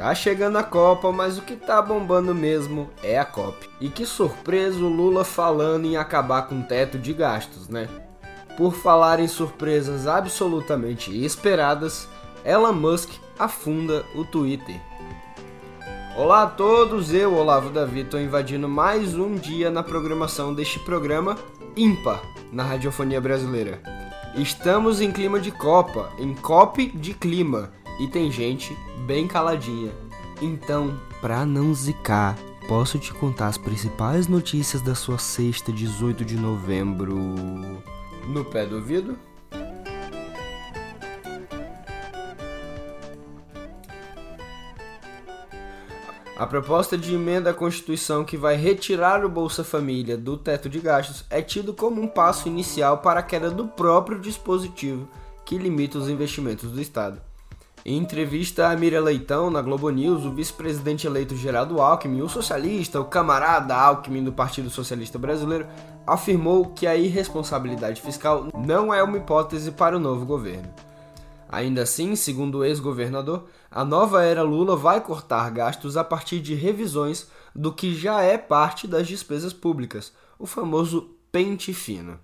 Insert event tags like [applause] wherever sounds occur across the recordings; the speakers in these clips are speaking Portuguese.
Tá chegando a Copa, mas o que tá bombando mesmo é a COP. E que surpresa o Lula falando em acabar com o teto de gastos, né? Por falar em surpresas absolutamente esperadas, Elon Musk afunda o Twitter. Olá a todos, eu, Olavo Davi, estou invadindo mais um dia na programação deste programa ímpar na radiofonia brasileira. Estamos em clima de Copa, em COP de clima e tem gente bem caladinha. Então, pra não zicar, posso te contar as principais notícias da sua sexta, 18 de novembro. No pé do ouvido? A proposta de emenda à Constituição que vai retirar o Bolsa Família do teto de gastos é tido como um passo inicial para a queda do próprio dispositivo que limita os investimentos do Estado. Em entrevista a Miriam Leitão na Globo News, o vice-presidente eleito Geraldo Alckmin, o socialista, o camarada Alckmin do Partido Socialista Brasileiro, afirmou que a irresponsabilidade fiscal não é uma hipótese para o novo governo. Ainda assim, segundo o ex-governador, a nova era Lula vai cortar gastos a partir de revisões do que já é parte das despesas públicas, o famoso pente fino.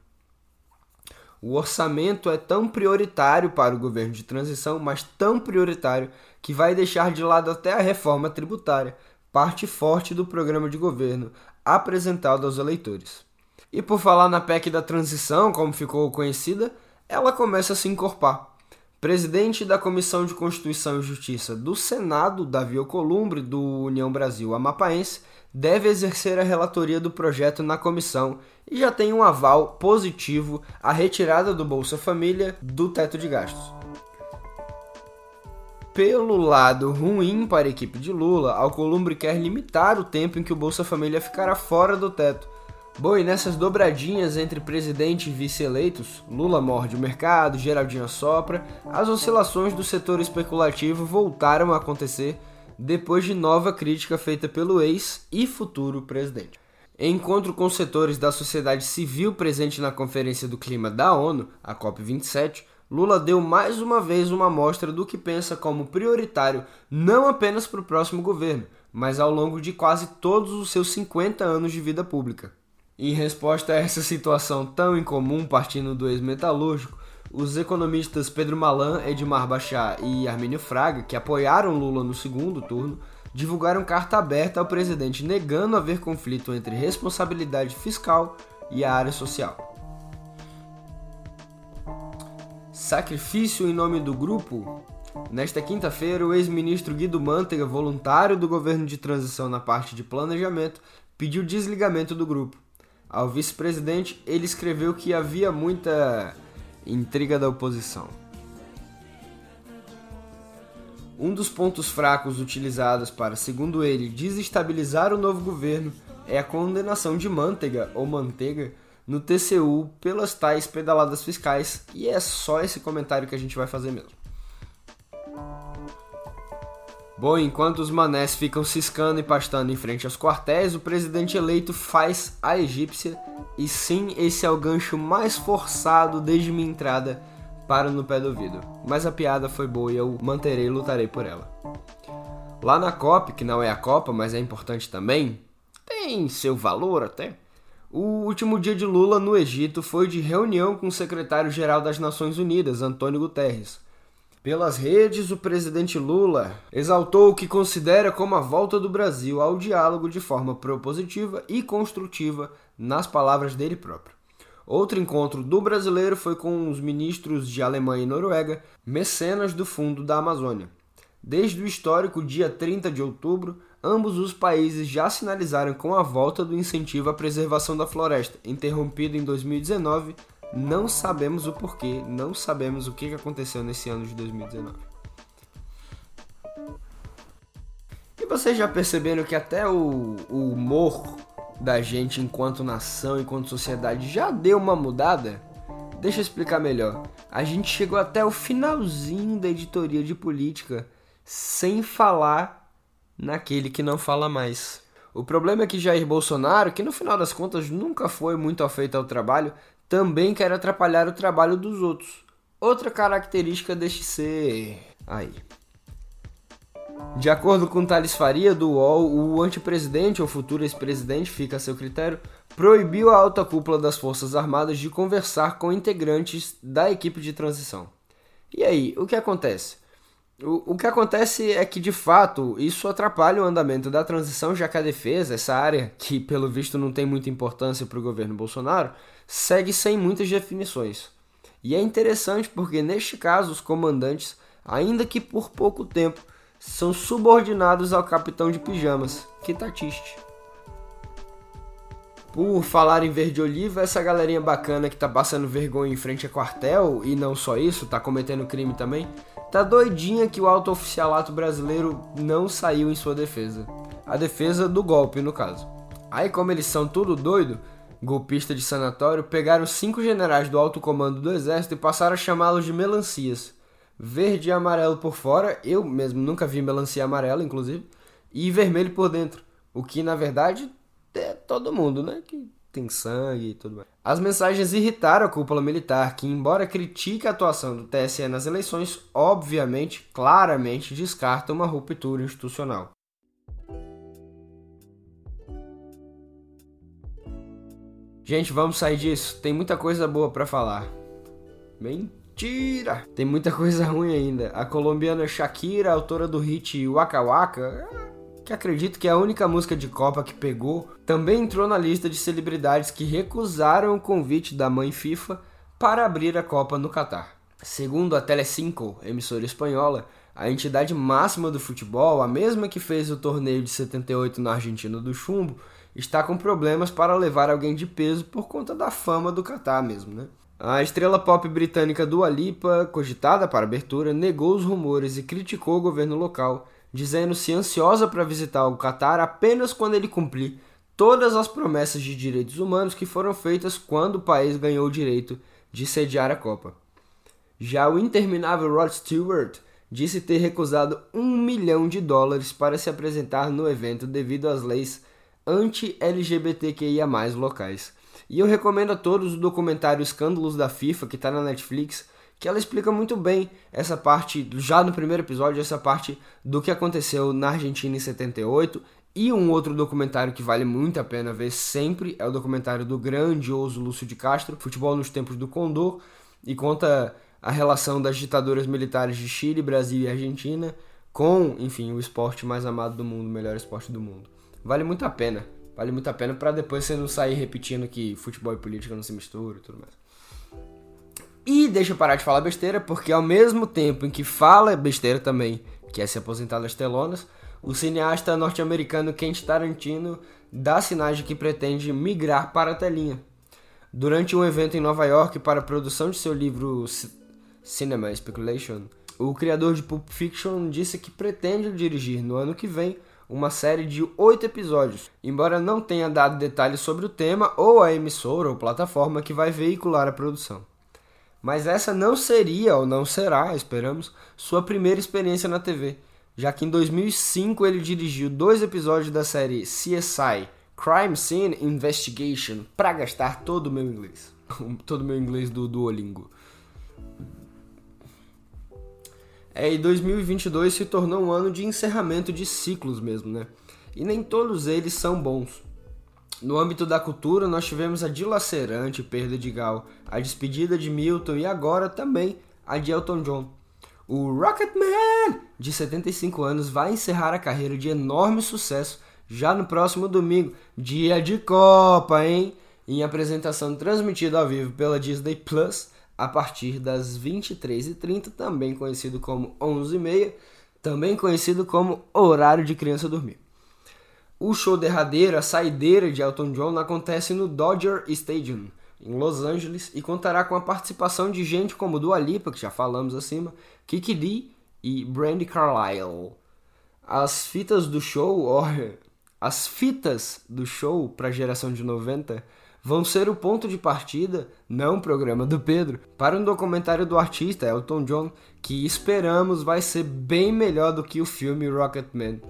O orçamento é tão prioritário para o governo de transição, mas tão prioritário que vai deixar de lado até a reforma tributária, parte forte do programa de governo apresentado aos eleitores. E por falar na PEC da transição, como ficou conhecida, ela começa a se encorpar. Presidente da Comissão de Constituição e Justiça do Senado, Davi Alcolumbre, do União Brasil Amapaense, deve exercer a relatoria do projeto na comissão e já tem um aval positivo a retirada do Bolsa Família do teto de gastos. Pelo lado ruim para a equipe de Lula, Alcolumbre quer limitar o tempo em que o Bolsa Família ficará fora do teto. Bom, e nessas dobradinhas entre presidente e vice-eleitos, Lula morde o mercado, Geraldinho sopra, as oscilações do setor especulativo voltaram a acontecer depois de nova crítica feita pelo ex e futuro presidente. Em encontro com setores da sociedade civil presente na Conferência do Clima da ONU, a COP27, Lula deu mais uma vez uma amostra do que pensa como prioritário não apenas para o próximo governo, mas ao longo de quase todos os seus 50 anos de vida pública. Em resposta a essa situação tão incomum partindo do ex-metalúrgico, os economistas Pedro Malan, Edmar Bachar e Armínio Fraga, que apoiaram Lula no segundo turno, divulgaram carta aberta ao presidente negando haver conflito entre responsabilidade fiscal e a área social. Sacrifício em nome do grupo? Nesta quinta-feira, o ex-ministro Guido Mantega, voluntário do governo de transição na parte de planejamento, pediu desligamento do grupo. Ao vice-presidente, ele escreveu que havia muita Intriga da oposição. Um dos pontos fracos utilizados para, segundo ele, desestabilizar o novo governo é a condenação de Manteiga ou Manteiga no TCU pelas tais pedaladas fiscais, e é só esse comentário que a gente vai fazer mesmo. Bom, enquanto os manés ficam ciscando e pastando em frente aos quartéis, o presidente eleito faz a egípcia, e sim, esse é o gancho mais forçado desde minha entrada para No Pé do Ouvido. Mas a piada foi boa e eu manterei e lutarei por ela. Lá na COP, que não é a Copa, mas é importante também, tem seu valor até. O último dia de Lula no Egito foi de reunião com o secretário-geral das Nações Unidas, Antônio Guterres. Pelas redes, o presidente Lula exaltou o que considera como a volta do Brasil ao diálogo de forma propositiva e construtiva, nas palavras dele próprio. Outro encontro do brasileiro foi com os ministros de Alemanha e Noruega, mecenas do Fundo da Amazônia. Desde o histórico dia 30 de outubro, ambos os países já sinalizaram com a volta do incentivo à preservação da floresta, interrompido em 2019 não sabemos o porquê, não sabemos o que aconteceu nesse ano de 2019. E vocês já perceberam que até o, o humor da gente enquanto nação, enquanto sociedade já deu uma mudada? Deixa eu explicar melhor. A gente chegou até o finalzinho da editoria de política sem falar naquele que não fala mais. O problema é que Jair Bolsonaro, que no final das contas nunca foi muito afeito ao trabalho, também quer atrapalhar o trabalho dos outros. Outra característica deste ser. Aí. De acordo com Thales Faria, do UOL, o antepresidente ou futuro ex-presidente, fica a seu critério, proibiu a alta cúpula das Forças Armadas de conversar com integrantes da equipe de transição. E aí, o que acontece? O, que acontece é que, de fato, isso atrapalha o andamento da transição, já que a defesa, essa área que, pelo visto, não tem muita importância para o governo Bolsonaro, segue sem muitas definições. E é interessante porque, neste caso, os comandantes, ainda que por pouco tempo, são subordinados ao capitão de pijamas, Kitatiste. Por falar em verde oliva, essa galerinha bacana que tá passando vergonha em frente a quartel, e não só isso, tá cometendo crime também, tá doidinha que o alto oficialato brasileiro não saiu em sua defesa. A defesa do golpe, no caso. Aí, como eles são tudo doido, golpista de sanatório, pegaram cinco generais do alto comando do exército e passaram a chamá-los de melancias. Verde e amarelo por fora, eu mesmo nunca vi melancia amarela, inclusive, e vermelho por dentro. O que, na verdade, é todo mundo, né? Que tem sangue e tudo mais. As mensagens irritaram a cúpula militar, que, embora critique a atuação do TSE nas eleições, obviamente, claramente descarta uma ruptura institucional. Gente, vamos sair disso. Tem muita coisa boa para falar. Mentira! Tem muita [laughs] coisa ruim ainda. A colombiana Shakira, autora do hit Waka Waka, que acredito que é a única música de Copa que pegou, também entrou na lista de celebridades que recusaram o convite da mãe FIFA para abrir a Copa no Catar. Segundo a Telecinco, emissora espanhola, a entidade máxima do futebol, a mesma que fez o torneio de 78 na Argentina do Chumbo, está com problemas para levar alguém de peso por conta da fama do Catar mesmo, né? A estrela pop britânica Dua Lipa, cogitada para abertura, negou os rumores e criticou o governo local, dizendo-se ansiosa para visitar o Catar apenas quando ele cumprir todas as promessas de direitos humanos que foram feitas quando o país ganhou o direito de sediar a Copa. Já o interminável Rod Stewart disse ter recusado um milhão de dólares para se apresentar no evento devido às leis anti-LGBTQIA locais. E eu recomendo a todos o documentário Escândalos da FIFA, que está na Netflix, que ela explica muito bem essa parte, já no primeiro episódio, essa parte do que aconteceu na Argentina em 78. E um outro documentário que vale muito a pena ver sempre é o documentário do grandioso Lúcio de Castro, Futebol nos Tempos do Condor, e conta a relação das ditaduras militares de Chile, Brasil e Argentina com, enfim, o esporte mais amado do mundo, o melhor esporte do mundo. Vale muito a pena. Vale muito a pena para depois você não sair repetindo que futebol e política não se misturam e tudo mais. E deixa eu parar de falar besteira, porque ao mesmo tempo em que fala besteira também, que é se aposentar das telonas, o cineasta norte-americano Quentin Tarantino dá sinais de que pretende migrar para a telinha. Durante um evento em Nova York para a produção de seu livro Cinema Speculation, o criador de Pulp Fiction disse que pretende dirigir no ano que vem uma série de oito episódios, embora não tenha dado detalhes sobre o tema ou a emissora ou plataforma que vai veicular a produção. Mas essa não seria, ou não será, esperamos, sua primeira experiência na TV, já que em 2005 ele dirigiu dois episódios da série CSI Crime Scene Investigation para gastar todo o meu inglês. [laughs] todo o meu inglês do Duolingo. É, e 2022 se tornou um ano de encerramento de ciclos mesmo, né? E nem todos eles são bons. No âmbito da cultura, nós tivemos a dilacerante perda de Gal, a despedida de Milton e agora também a de Elton John. O Rocketman, de 75 anos, vai encerrar a carreira de enorme sucesso já no próximo domingo, dia de Copa, hein? Em apresentação transmitida ao vivo pela Disney Plus a partir das 23h30, também conhecido como 11h30, também conhecido como horário de criança dormir. O show derradeiro, a saideira de Elton John, acontece no Dodger Stadium, em Los Angeles, e contará com a participação de gente como Dua Lipa, que já falamos acima, Kiki Dee e Brandy Carlile. As fitas do show, as fitas do show para a geração de 90 vão ser o ponto de partida, não o programa do Pedro, para um documentário do artista Elton John que esperamos vai ser bem melhor do que o filme Rocketman.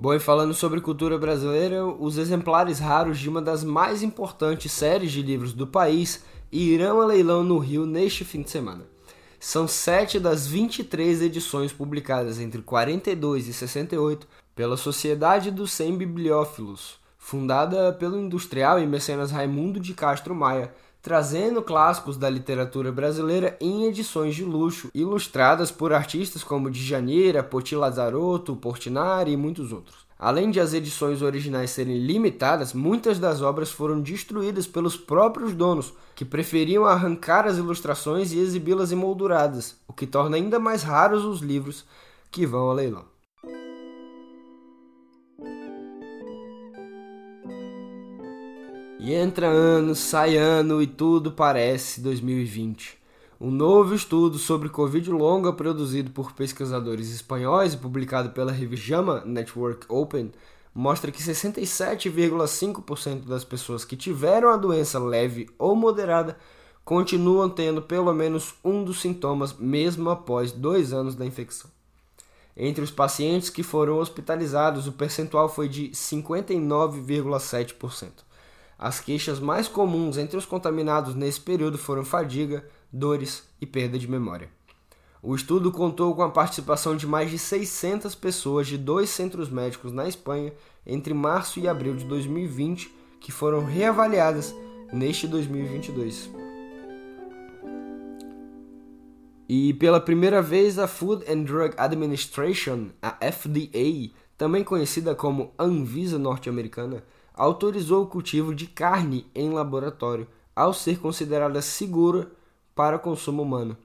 Bom, e falando sobre cultura brasileira, os exemplares raros de uma das mais importantes séries de livros do país irão a leilão no Rio neste fim de semana. São sete das 23 edições publicadas entre 42 e 68 pela Sociedade dos 100 Bibliófilos, fundada pelo industrial e mecenas Raimundo de Castro Maia, trazendo clássicos da literatura brasileira em edições de luxo, ilustradas por artistas como Djaneira, Poti Lazarotto, Portinari e muitos outros. Além de as edições originais serem limitadas, muitas das obras foram destruídas pelos próprios donos, que preferiam arrancar as ilustrações e exibi-las emolduradas, o que torna ainda mais raros os livros que vão ao leilão. E entra ano, sai ano e tudo parece 2020. Um novo estudo sobre Covid longa produzido por pesquisadores espanhóis e publicado pela revista JAMA Network Open mostra que 67,5% das pessoas que tiveram a doença leve ou moderada continuam tendo pelo menos um dos sintomas mesmo após dois anos da infecção. Entre os pacientes que foram hospitalizados, o percentual foi de 59,7%. As queixas mais comuns entre os contaminados nesse período foram fadiga, dores e perda de memória. O estudo contou com a participação de mais de 600 pessoas de dois centros médicos na Espanha entre março e abril de 2020, que foram reavaliadas neste 2022. E pela primeira vez, a Food and Drug Administration, a FDA, também conhecida como Anvisa norte-americana, autorizou o cultivo de carne em laboratório, ao ser considerada segura para consumo humano.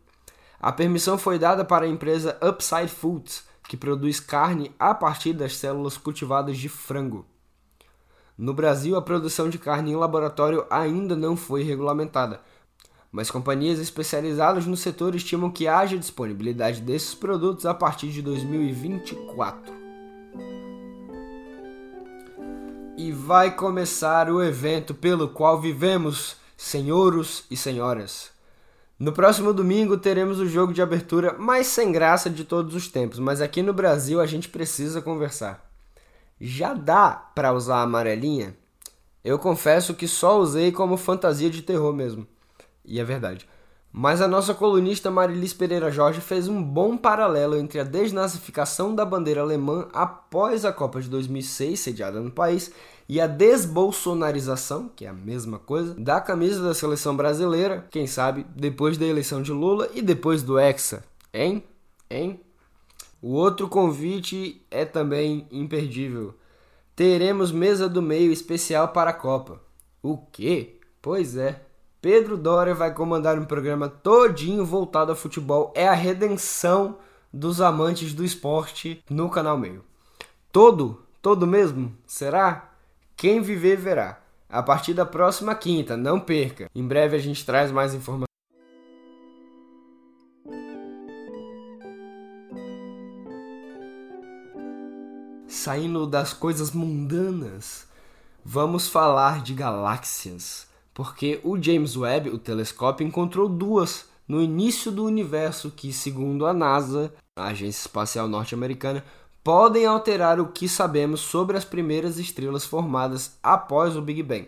A permissão foi dada para a empresa Upside Foods, que produz carne a partir das células cultivadas de frango. No Brasil, a produção de carne em laboratório ainda não foi regulamentada, mas companhias especializadas no setor estimam que haja disponibilidade desses produtos a partir de 2024. E vai começar o evento pelo qual vivemos, senhoros e senhoras. No próximo domingo teremos o jogo de abertura mais sem graça de todos os tempos, mas aqui no Brasil a gente precisa conversar. Já dá para usar a amarelinha? Eu confesso que só usei como fantasia de terror mesmo. E é verdade. Mas a nossa colunista Marilis Pereira Jorge fez um bom paralelo entre a desnazificação da bandeira alemã após a Copa de 2006, sediada no país, e a desbolsonarização, que é a mesma coisa, da camisa da seleção brasileira, quem sabe depois da eleição de Lula e depois do Hexa. Hein? Hein? O outro convite é também imperdível. Teremos mesa do meio especial para a Copa. O quê? Pois é. Pedro Doria vai comandar um programa todinho voltado a futebol. É a redenção dos amantes do esporte no canal Meio. Todo? Todo mesmo? Será? Quem viver verá. A partir da próxima quinta, não perca. Em breve a gente traz mais informações. Saindo das coisas mundanas, vamos falar de galáxias porque o James Webb, o telescópio, encontrou duas no início do universo que, segundo a NASA, a Agência Espacial Norte-Americana, podem alterar o que sabemos sobre as primeiras estrelas formadas após o Big Bang.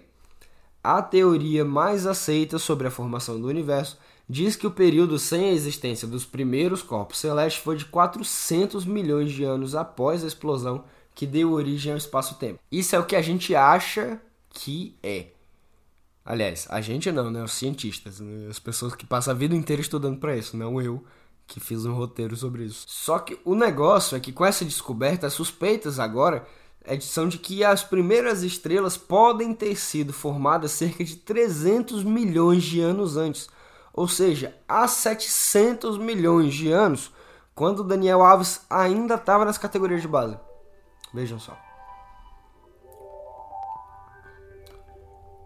A teoria mais aceita sobre a formação do universo diz que o período sem a existência dos primeiros corpos celestes foi de 400 milhões de anos após a explosão que deu origem ao espaço-tempo. Isso é o que a gente acha que é. Aliás, a gente não, né? Os cientistas, né? as pessoas que passam a vida inteira estudando para isso, não eu que fiz um roteiro sobre isso. Só que o negócio é que com essa descoberta, as suspeitas agora é são de que as primeiras estrelas podem ter sido formadas cerca de 300 milhões de anos antes, ou seja, há 700 milhões de anos, quando Daniel Alves ainda estava nas categorias de base. Vejam só.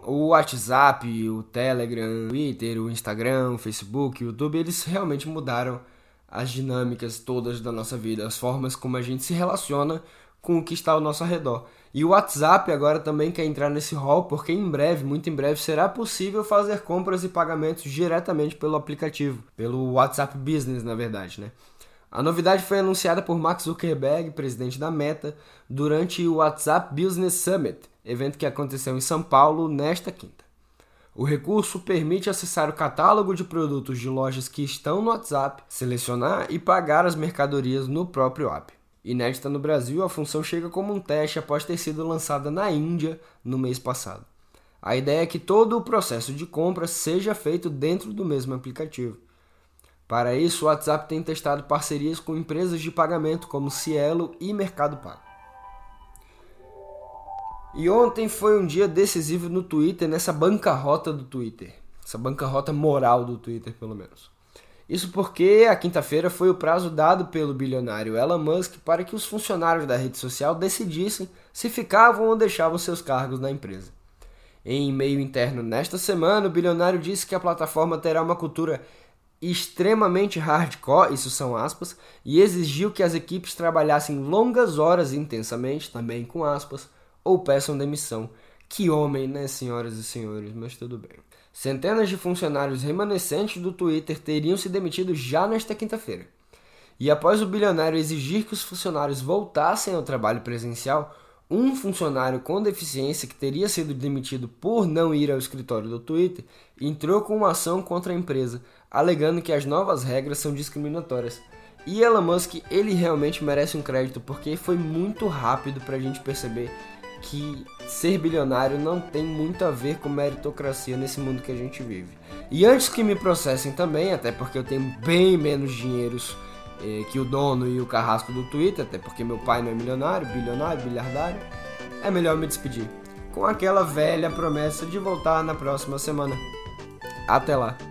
O WhatsApp, o Telegram, o Twitter, o Instagram, o Facebook, o YouTube, eles realmente mudaram as dinâmicas todas da nossa vida, as formas como a gente se relaciona com o que está ao nosso redor. E o WhatsApp agora também quer entrar nesse hall, porque em breve, muito em breve, será possível fazer compras e pagamentos diretamente pelo aplicativo, pelo WhatsApp Business, na verdade, né? A novidade foi anunciada por Mark Zuckerberg, presidente da Meta, durante o WhatsApp Business Summit, evento que aconteceu em São Paulo nesta quinta. O recurso permite acessar o catálogo de produtos de lojas que estão no WhatsApp, selecionar e pagar as mercadorias no próprio app. Inédita no Brasil, a função chega como um teste após ter sido lançada na Índia no mês passado. A ideia é que todo o processo de compra seja feito dentro do mesmo aplicativo. Para isso, o WhatsApp tem testado parcerias com empresas de pagamento como Cielo e Mercado Pago. E ontem foi um dia decisivo no Twitter, nessa bancarrota do Twitter. Essa bancarrota moral do Twitter, pelo menos. Isso porque a quinta-feira foi o prazo dado pelo bilionário Elon Musk para que os funcionários da rede social decidissem se ficavam ou deixavam seus cargos na empresa. Em e-mail interno nesta semana, o bilionário disse que a plataforma terá uma cultura extremamente hardcore, isso são aspas, e exigiu que as equipes trabalhassem longas horas intensamente, também com aspas, ou peçam demissão. Que homem, né, senhoras e senhores, mas tudo bem. Centenas de funcionários remanescentes do Twitter teriam se demitido já nesta quinta-feira. E após o bilionário exigir que os funcionários voltassem ao trabalho presencial, um funcionário com deficiência que teria sido demitido por não ir ao escritório do Twitter entrou com uma ação contra a empresa, alegando que as novas regras são discriminatórias. E Elon Musk, ele realmente merece um crédito porque foi muito rápido para a gente perceber que ser bilionário não tem muito a ver com meritocracia nesse mundo que a gente vive. E antes que me processem também, até porque eu tenho bem menos dinheiros eh, que o dono e o carrasco do Twitter, até porque meu pai não é milionário, bilionário, bilhardário, é melhor me despedir com aquela velha promessa de voltar na próxima semana. Até lá!